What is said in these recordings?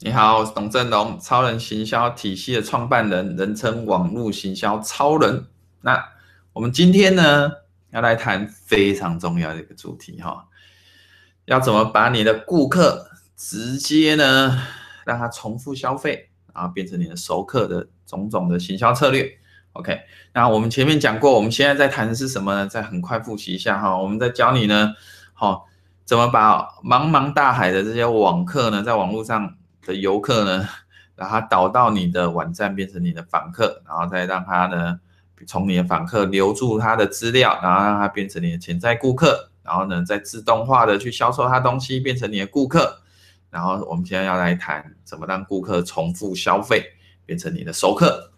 你好，我是董振龙，超人行销体系的创办人，人称网络行销超人。那我们今天呢，要来谈非常重要的一个主题哈，要怎么把你的顾客直接呢，让他重复消费，然后变成你的熟客的种种的行销策略。OK，那我们前面讲过，我们现在在谈的是什么呢？再很快复习一下哈，我们在教你呢，好，怎么把茫茫大海的这些网客呢，在网络上。的游客呢，让他导到你的网站，变成你的访客，然后再让他呢，从你的访客留住他的资料，然后让他变成你的潜在顾客，然后呢，再自动化的去销售他东西，变成你的顾客。然后我们现在要来谈怎么让顾客重复消费，变成你的熟客。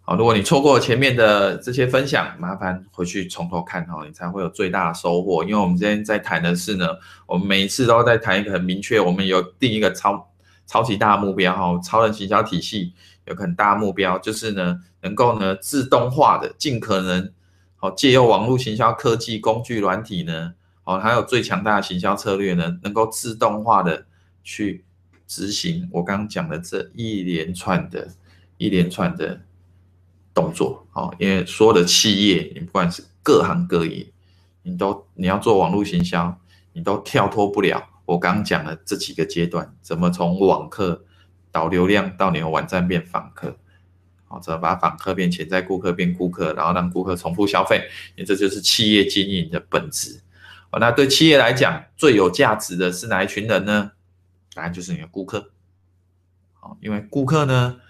好，如果你错过前面的这些分享，麻烦回去从头看哦，你才会有最大的收获。因为我们今天在谈的是呢，我们每一次都在谈一个很明确，我们有定一个超。超级大目标哈，超人行销体系有个很大目标，就是呢，能够呢自动化的，尽可能好借由网络行销科技工具软体呢，哦，还有最强大的行销策略呢，能够自动化的去执行我刚刚讲的这一连串的、一连串的动作，哦，因为所有的企业，你不管是各行各业，你都你要做网络行销，你都跳脱不了。我刚刚讲了这几个阶段，怎么从网客导流量到你的网站变访客，好，怎么把访客变潜在顾客变顾客，然后让顾客重复消费，因为这就是企业经营的本质。那对企业来讲，最有价值的是哪一群人呢？当然就是你的顾客。好，因为顾客呢，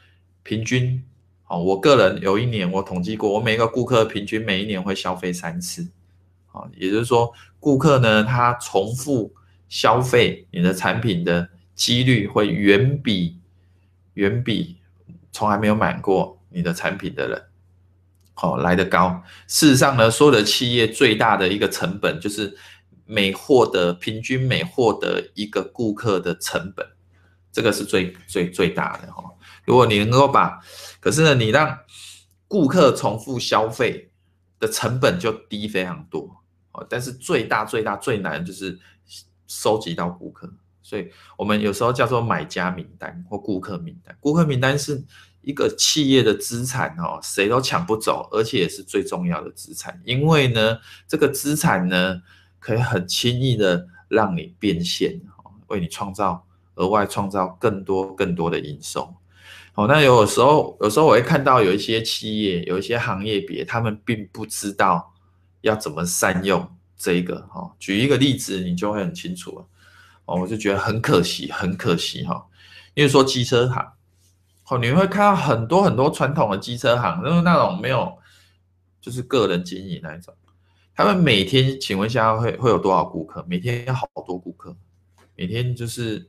平均，好，我个人有一年我统计过，我每个顾客平均每一年会消费三次。好，也就是说，顾客呢，他重复。消费你的产品的几率会远比远比从来没有买过你的产品的人，好来得高。事实上呢，所有的企业最大的一个成本就是每获得平均每获得一个顾客的成本，这个是最最最大的哈。如果你能够把，可是呢，你让顾客重复消费的成本就低非常多哦，但是最大最大最难就是。收集到顾客，所以我们有时候叫做买家名单或顾客名单。顾客名单是一个企业的资产哦，谁都抢不走，而且也是最重要的资产。因为呢，这个资产呢，可以很轻易的让你变现哦，为你创造额外创造更多更多的营收。哦，那有时候有时候我会看到有一些企业，有一些行业别，他们并不知道要怎么善用。这一个哈，举一个例子，你就会很清楚了。哦，我就觉得很可惜，很可惜哈。因为说机车行，哦，你会看到很多很多传统的机车行，就是那种没有，就是个人经营那一种。他们每天，请问一下会会有多少顾客？每天有好多顾客，每天就是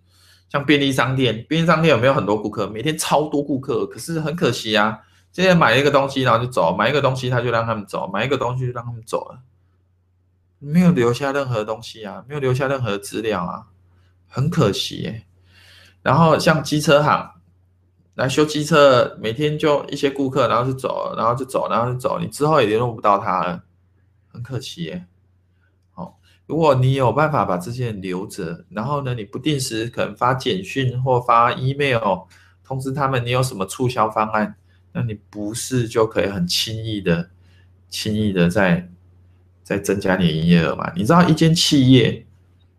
像便利商店，便利商店有没有很多顾客？每天超多顾客，可是很可惜啊。现在买一个东西，然后就走；买一个东西，他就让他们走；买一个东西，就让他们走了。没有留下任何东西啊，没有留下任何资料啊，很可惜耶。然后像机车行来修机车，每天就一些顾客，然后就走，然后就走，然后就走，你之后也联络不到他了，很可惜耶。好，如果你有办法把这些人留着，然后呢，你不定时可能发简讯或发 email 通知他们你有什么促销方案，那你不是就可以很轻易的、轻易的在。再增加你营业额嘛？你知道一间企业，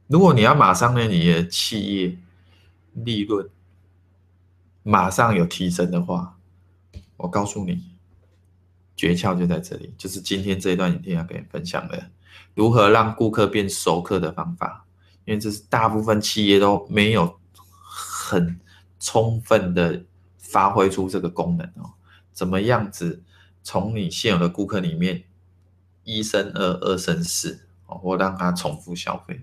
如果你要马上让你的企业利润马上有提升的话，我告诉你，诀窍就在这里，就是今天这一段影片要跟你分享的，如何让顾客变熟客的方法。因为这是大部分企业都没有很充分的发挥出这个功能哦。怎么样子从你现有的顾客里面？一生二，二生四，或让他重复消费。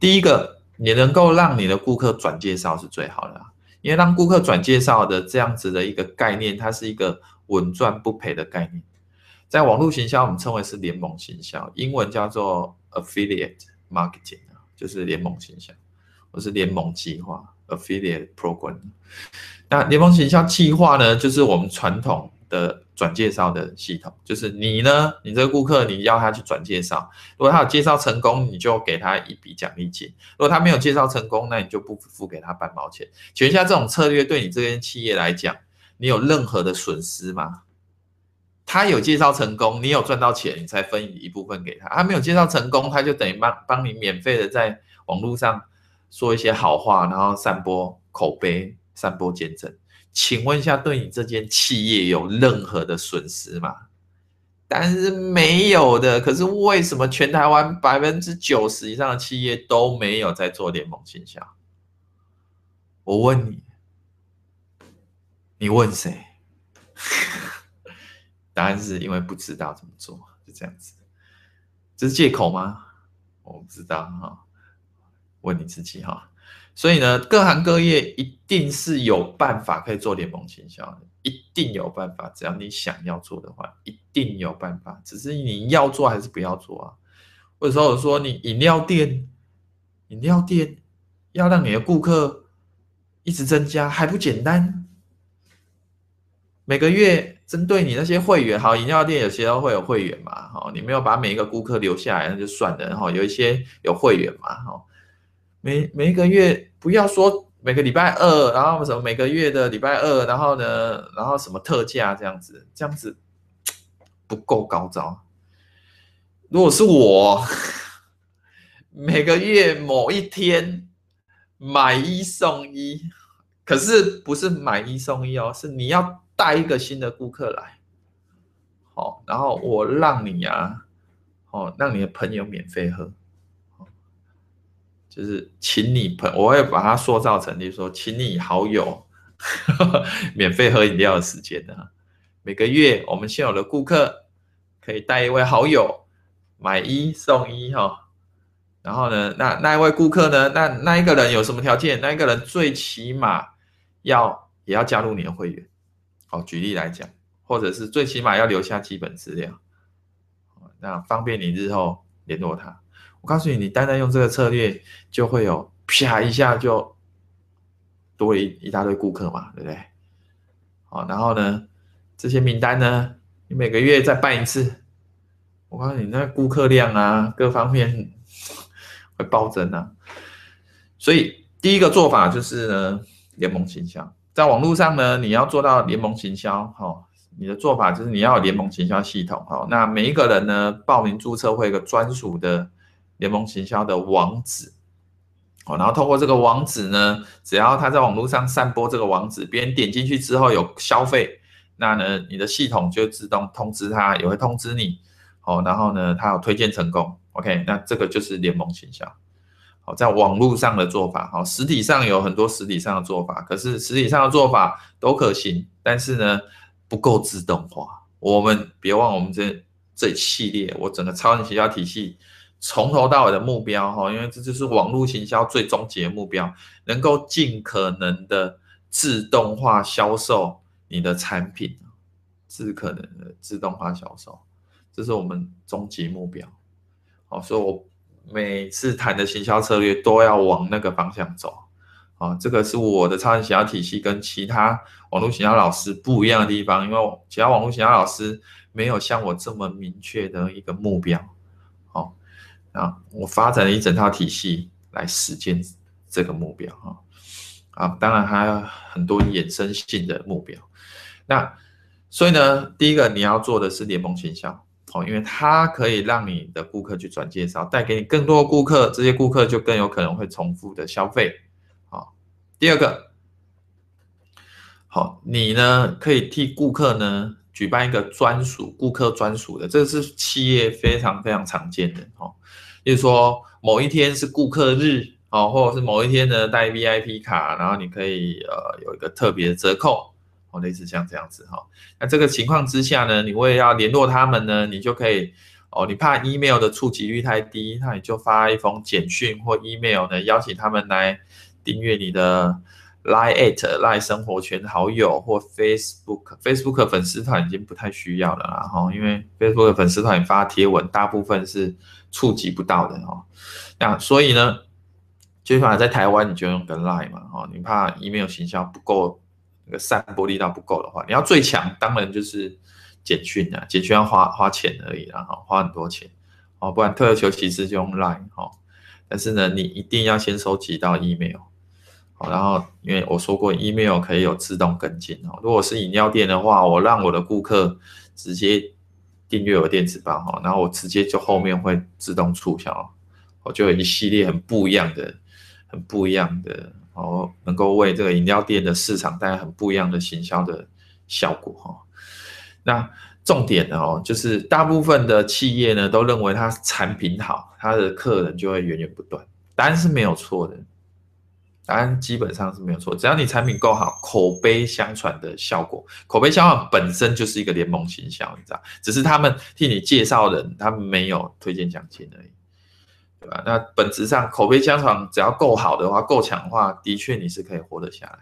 第一个，你能够让你的顾客转介绍是最好的，因为让顾客转介绍的这样子的一个概念，它是一个稳赚不赔的概念。在网络行销，我们称为是联盟行销，英文叫做 affiliate marketing，就是联盟行销，或是联盟计划 affiliate program。那联盟行销计划呢，就是我们传统的转介绍的系统，就是你呢，你这个顾客你要他去转介绍，如果他有介绍成功，你就给他一笔奖励金；如果他没有介绍成功，那你就不付给他半毛钱。请问一下，这种策略对你这间企业来讲，你有任何的损失吗？他有介绍成功，你有赚到钱，你才分一部分给他；他没有介绍成功，他就等于帮帮你免费的在网络上说一些好话，然后散播口碑、散播见证。请问一下，对你这间企业有任何的损失吗？但是没有的。可是为什么全台湾百分之九十以上的企业都没有在做联盟行销？我问你，你问谁？答案是因为不知道怎么做，就这样子。这是借口吗？我不知道哈，问你自己哈。所以呢，各行各业一定是有办法可以做联盟行销的，一定有办法。只要你想要做的话，一定有办法。只是你要做还是不要做啊？或者说我说你饮料店，饮料店要让你的顾客一直增加，还不简单？每个月针对你那些会员，好，饮料店有些都会有会员嘛，好，你没有把每一个顾客留下来，那就算了。然后有一些有会员嘛，好。每每一个月不要说每个礼拜二，然后什么每个月的礼拜二，然后呢，然后什么特价这样子，这样子不够高招。如果是我，每个月某一天买一送一，可是不是买一送一哦，是你要带一个新的顾客来，好，然后我让你啊，哦，让你的朋友免费喝。就是请你朋，我会把它塑造成，就是说，请你好友呵呵免费喝饮料的时间的。每个月我们现有的顾客可以带一位好友买一送一哈。然后呢，那那一位顾客呢，那那一个人有什么条件？那一个人最起码要也要加入你的会员。好，举例来讲，或者是最起码要留下基本资料，那方便你日后联络他。我告诉你，你单单用这个策略，就会有啪一下就多一一大堆顾客嘛，对不对？好，然后呢，这些名单呢，你每个月再办一次，我告诉你，那顾客量啊，各方面 会暴增啊。所以第一个做法就是呢，联盟行销，在网络上呢，你要做到联盟行销，哈，你的做法就是你要有联盟行销系统，哈，那每一个人呢，报名注册会有个专属的。联盟行销的网址，哦，然后透过这个网址呢，只要他在网络上散播这个网址，别人点进去之后有消费，那呢，你的系统就自动通知他，也会通知你，哦，然后呢，他有推荐成功，OK，那这个就是联盟行销，好，在网络上的做法，好，实体上有很多实体上的做法，可是实体上的做法都可行，但是呢，不够自动化。我们别忘我们这这系列，我整个超人行销体系。从头到尾的目标哈，因为这就是网络行销最终极目标，能够尽可能的自动化销售你的产品，尽可能的自动化销售，这是我们终极目标。好，所以我每次谈的行销策略都要往那个方向走。啊，这个是我的超人行销体系跟其他网络行销老师不一样的地方，因为其他网络行销老师没有像我这么明确的一个目标。啊，我发展了一整套体系来实现这个目标哈。啊，当然还有很多衍生性的目标。那所以呢，第一个你要做的是联盟行销，哦，因为它可以让你的顾客去转介绍，带给你更多顾客，这些顾客就更有可能会重复的消费。好，第二个，好，你呢可以替顾客呢举办一个专属顾客专属的，这是企业非常非常常见的哦。就是说，某一天是顾客日哦，或者是某一天呢带 VIP 卡，然后你可以呃有一个特别折扣哦，类似像这样子哈。那这个情况之下呢，你为了要联络他们呢，你就可以哦，你怕 email 的触及率太低，那你就发一封简讯或 email 呢，邀请他们来订阅你的 Line at Line 生活圈好友或 Facebook Facebook 粉丝团已经不太需要了啦哈，因为 Facebook 粉丝团发贴文大部分是。触及不到的哦，那所以呢，最起码在台湾你就用个 Line 嘛，哦，你怕 email 行销不够，那个散播力道不够的话，你要最强，当然就是简讯啊，简讯要花花钱而已，然后花很多钱哦，不然退而求其次就用 Line 哦。但是呢，你一定要先收集到 email，好，然后因为我说过 email 可以有自动跟进哦。如果是饮料店的话，我让我的顾客直接订阅我电子报哈，然后我直接就后面会自动促销，我就有一系列很不一样的、很不一样的哦，能够为这个饮料店的市场带来很不一样的行销的效果哈。那重点哦，就是大部分的企业呢都认为它产品好，它的客人就会源源不断。答案是没有错的，答案基本上是没有错。只要你产品够好，口碑相传的效果，口碑相传本身就是一个联盟行销，你知道？只是他们替你介绍人，他们没有推荐奖金而已，对吧？那本质上口碑相传，只要够好的话，够强的话，的确你是可以活得下来。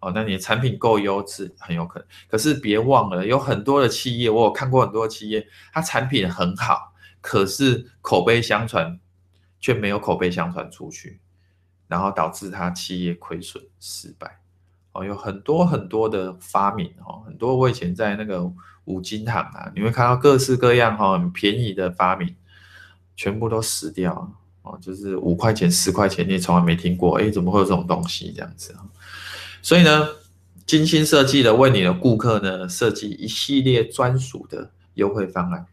哦，那你的产品够优质，很有可能。可是别忘了，有很多的企业，我有看过很多的企业，它产品很好，可是口碑相传却没有口碑相传出去，然后导致他企业亏损失败。哦，有很多很多的发明哦，很多我以前在那个五金行啊，你会看到各式各样哈很便宜的发明，全部都死掉哦，就是五块钱、十块钱，你也从来没听过，哎，怎么会有这种东西这样子？所以呢，精心设计的为你的顾客呢设计一系列专属的优惠方案，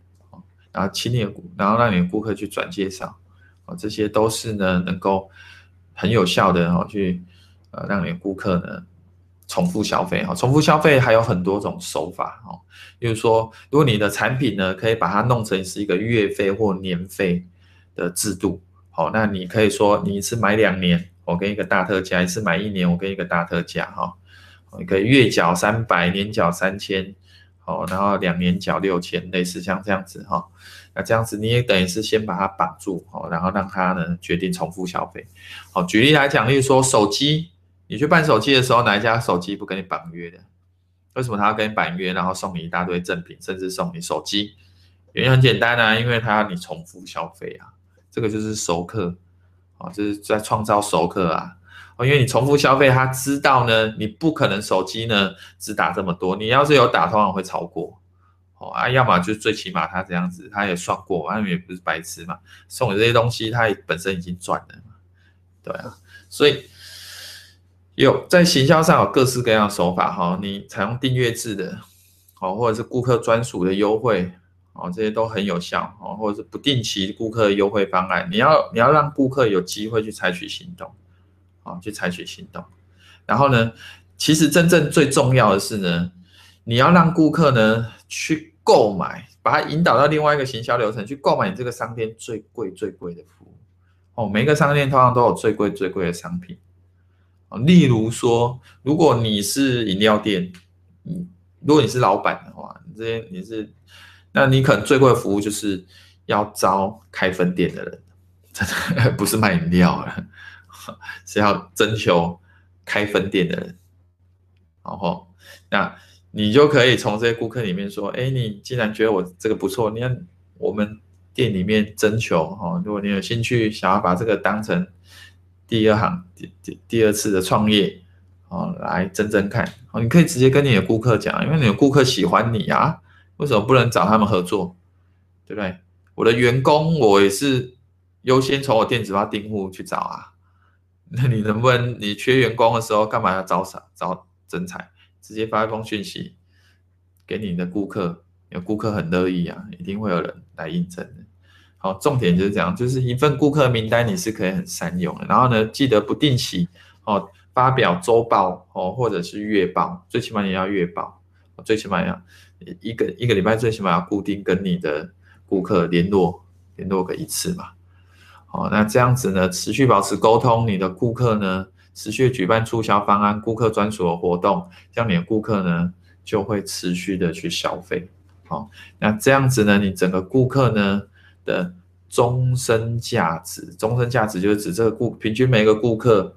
然后请你的，然后让你的顾客去转介绍，啊，这些都是呢能够很有效的哦去呃让你的顾客呢重复消费哈，重复消费还有很多种手法哦，比如说如果你的产品呢可以把它弄成是一个月费或年费的制度，好，那你可以说你是买两年。我给一个大特价，一次买一年，我给一个大特价哈，你可以月缴三百，年缴三千，好，然后两年缴六千，类似像这样子哈，那这样子你也等于是先把它绑住，哦，然后让他呢决定重复消费，好，举例来讲，例如说手机，你去办手机的时候，哪一家手机不跟你绑约的？为什么他要跟你绑约，然后送你一大堆赠品，甚至送你手机？原因很简单啊，因为他要你重复消费啊，这个就是熟客。啊，就是在创造熟客啊！因为你重复消费，他知道呢，你不可能手机呢只打这么多，你要是有打，通常会超过。哦啊，要么就最起码他这样子，他也算过，他也不是白痴嘛，送你这些东西，他也本身已经赚了嘛。对啊，所以有在行销上有各式各样的手法哈，你采用订阅制的，哦，或者是顾客专属的优惠。哦，这些都很有效哦，或者是不定期顾客优惠方案，你要你要让顾客有机会去采取行动，啊，去采取行动。然后呢，其实真正最重要的是呢，你要让顾客呢去购买，把他引导到另外一个行销流程去购买你这个商店最贵最贵的服务。哦，每个商店通常都有最贵最贵的商品。哦，例如说，如果你是饮料店，嗯，如果你是老板的话，你这些你是。那你可能最贵的服务就是要招开分店的人，真的 不是卖饮料了，是要征求开分店的人。然后，那你就可以从这些顾客里面说，哎，你既然觉得我这个不错，你看我们店里面征求哈，如果你有兴趣想要把这个当成第二行、第第第二次的创业，哦，来征征看，哦，你可以直接跟你的顾客讲，因为你的顾客喜欢你啊。为什么不能找他们合作？对不对？我的员工我也是优先从我电子报订户去找啊。那你能不能你缺员工的时候，干嘛要招啥招征才？直接发一封讯息给你的顾客，有顾客很乐意啊，一定会有人来应征的。好，重点就是这样，就是一份顾客名单你是可以很善用的。然后呢，记得不定期哦发表周报哦，或者是月报，最起码也要月报，最起码要。一个一个礼拜最起码要固定跟你的顾客联络联络个一次嘛，哦，那这样子呢，持续保持沟通，你的顾客呢，持续举办促销方案、顾客专属的活动，这样你的顾客呢就会持续的去消费，好，那这样子呢，你整个顾客呢的终身价值，终身价值就是指这个顾平均每个顾客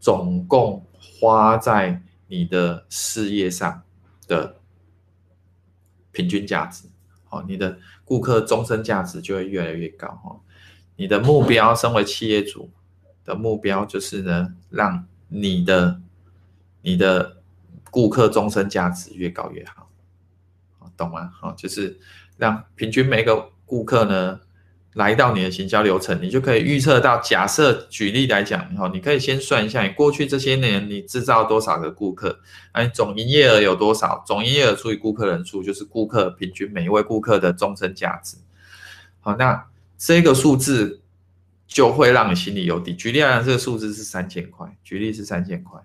总共花在你的事业上的。平均价值，好，你的顾客终身价值就会越来越高哈。你的目标，身为企业主的目标就是呢，让你的你的顾客终身价值越高越好。懂吗？好，就是让平均每个顾客呢来到你的行销流程，你就可以预测到。假设举例来讲，哈，你可以先算一下，你过去这些年你制造多少个顾客，那你总营业额有多少？总营业额除以顾客人数，就是顾客平均每一位顾客的终身价值。好，那这个数字就会让你心里有底。举例来讲，这个数字是三千块，举例是三千块。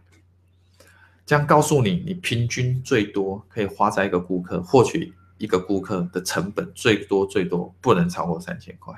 这样告诉你，你平均最多可以花在一个顾客获取一个顾客的成本最多最多不能超过三千块。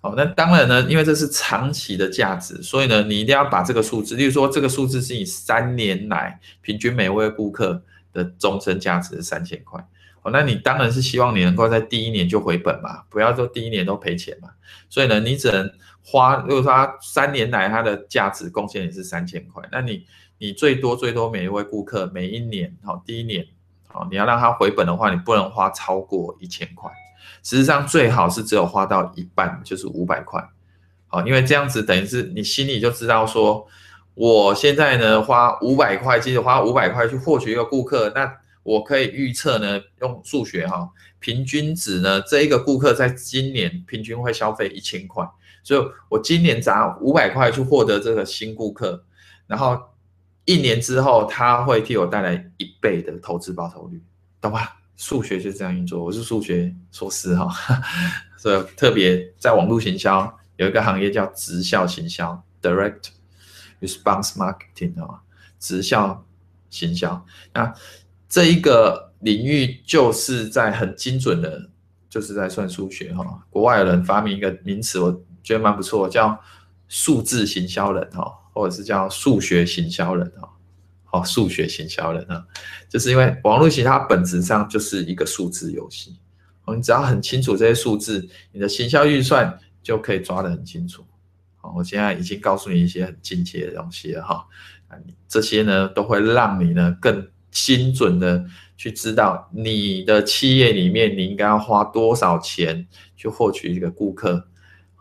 好，那当然呢，因为这是长期的价值，所以呢，你一定要把这个数字，例如说这个数字是你三年来平均每位顾客的终身价值是三千块。那你当然是希望你能够在第一年就回本嘛，不要说第一年都赔钱嘛。所以呢，你只能花，如果说他三年来它的价值贡献也是三千块，那你。你最多最多每一位顾客每一年，好，第一年，好，你要让他回本的话，你不能花超过一千块。实际上最好是只有花到一半，就是五百块，好，因为这样子等于是你心里就知道说，我现在呢花五百块，其实花五百块去获取一个顾客，那我可以预测呢，用数学哈，平均值呢，这一个顾客在今年平均会消费一千块，所以我今年砸五百块去获得这个新顾客，然后。一年之后，他会替我带来一倍的投资报酬率，懂吧？数学就是这样运作。我是数学硕士哈，所以特别在网络行销有一个行业叫直销行销 （Direct Response Marketing） 啊，直销行销。那这一个领域就是在很精准的，就是在算数学哈。国外人发明一个名词，我觉得蛮不错，叫数字行销人哈。或者是叫数学行销人哈，好，数学行销人啊，就是因为网络行销它本质上就是一个数字游戏，你只要很清楚这些数字，你的行销预算就可以抓得很清楚。好，我现在已经告诉你一些很精确的东西了哈，这些呢都会让你呢更精准的去知道你的企业里面你应该要花多少钱去获取一个顾客。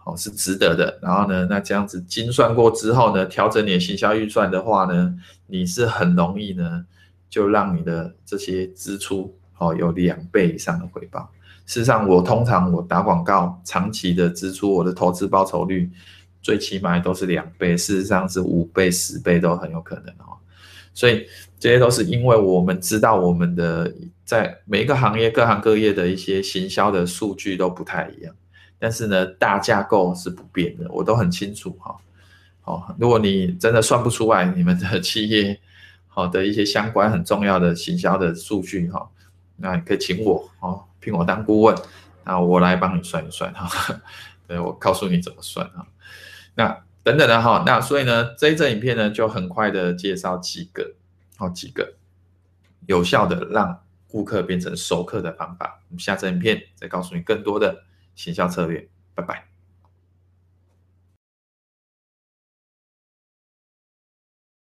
哦，是值得的。然后呢，那这样子精算过之后呢，调整你的行销预算的话呢，你是很容易呢，就让你的这些支出哦有两倍以上的回报。事实上，我通常我打广告长期的支出，我的投资报酬率最起码都是两倍，事实上是五倍、十倍都很有可能哦。所以这些都是因为我们知道我们的在每一个行业、各行各业的一些行销的数据都不太一样。但是呢，大架构是不变的，我都很清楚哈。好，如果你真的算不出来你们的企业好的一些相关很重要的行销的数据哈，那你可以请我哦，聘我当顾问，那我来帮你算一算哈。对，我告诉你怎么算哈。那等等的哈，那所以呢，这一阵影片呢就很快的介绍几个好几个有效的让顾客变成熟客的方法。我们下次影片再告诉你更多的。行销策略，拜拜。